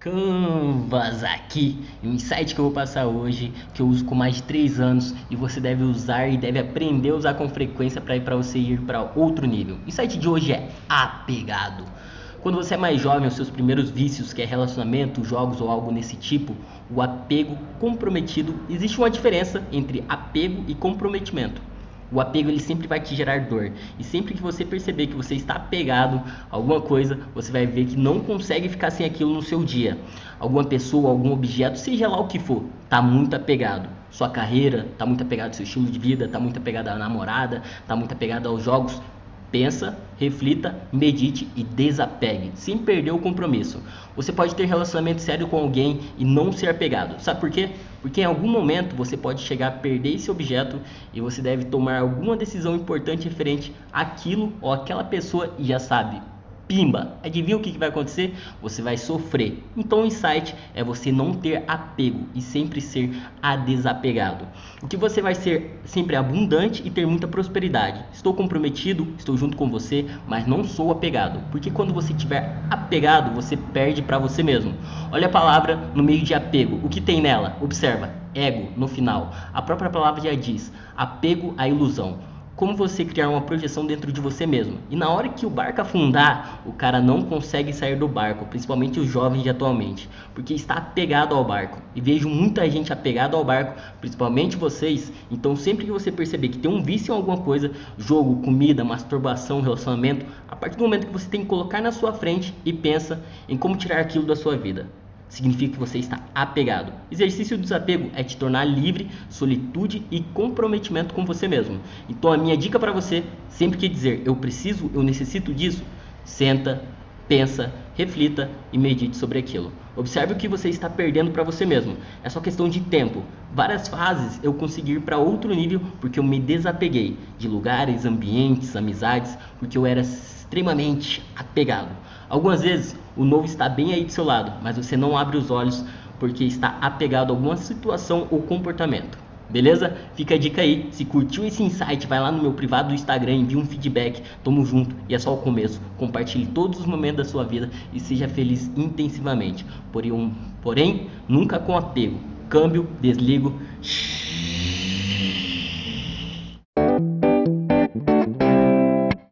Canvas aqui, um insight que eu vou passar hoje, que eu uso com mais de 3 anos e você deve usar e deve aprender a usar com frequência para ir para você ir para outro nível. O insight de hoje é apegado. Quando você é mais jovem, os seus primeiros vícios, que é relacionamento, jogos ou algo nesse tipo, o apego comprometido, existe uma diferença entre apego e comprometimento. O apego ele sempre vai te gerar dor. E sempre que você perceber que você está apegado a alguma coisa, você vai ver que não consegue ficar sem aquilo no seu dia. Alguma pessoa, algum objeto, seja lá o que for, está muito apegado. Sua carreira está muito apegado ao seu estilo de vida, está muito apegado à namorada, está muito apegado aos jogos. Pensa, reflita, medite e desapegue, sem perder o compromisso. Você pode ter relacionamento sério com alguém e não ser apegado. Sabe por quê? Porque em algum momento você pode chegar a perder esse objeto e você deve tomar alguma decisão importante referente àquilo ou àquela pessoa e já sabe, pimba, adivinha o que, vai acontecer? Você vai sofrer. Então o insight é você não ter apego e sempre ser desapegado. O que você vai ser sempre abundante e ter muita prosperidade. Estou comprometido, estou junto com você, mas não sou apegado. Porque quando você estiver apegado, você perde para você mesmo. Olha a palavra no meio de apego. O que tem nela? Observa. Ego no final. A própria palavra já diz: apego à ilusão como você criar uma projeção dentro de você mesmo. E na hora que o barco afundar, o cara não consegue sair do barco, principalmente os jovens de atualmente, porque está apegado ao barco. E vejo muita gente apegada ao barco, principalmente vocês. Então, sempre que você perceber que tem um vício em alguma coisa, jogo, comida, masturbação, relacionamento, a partir do momento que você tem que colocar na sua frente e pensa em como tirar aquilo da sua vida significa que você está apegado. Exercício do desapego é te tornar livre, solitude e comprometimento com você mesmo. Então a minha dica para você, sempre que dizer eu preciso, eu necessito disso, senta, pensa, reflita e medite sobre aquilo. Observe o que você está perdendo para você mesmo. É só questão de tempo. Várias fases eu consegui ir para outro nível porque eu me desapeguei de lugares, ambientes, amizades, porque eu era extremamente apegado. Algumas vezes o novo está bem aí do seu lado, mas você não abre os olhos porque está apegado a alguma situação ou comportamento. Beleza? Fica a dica aí. Se curtiu esse insight, vai lá no meu privado do Instagram, envia um feedback. Tamo junto e é só o começo. Compartilhe todos os momentos da sua vida e seja feliz intensivamente. Porém, porém nunca com apego. Câmbio, desligo. Shhh.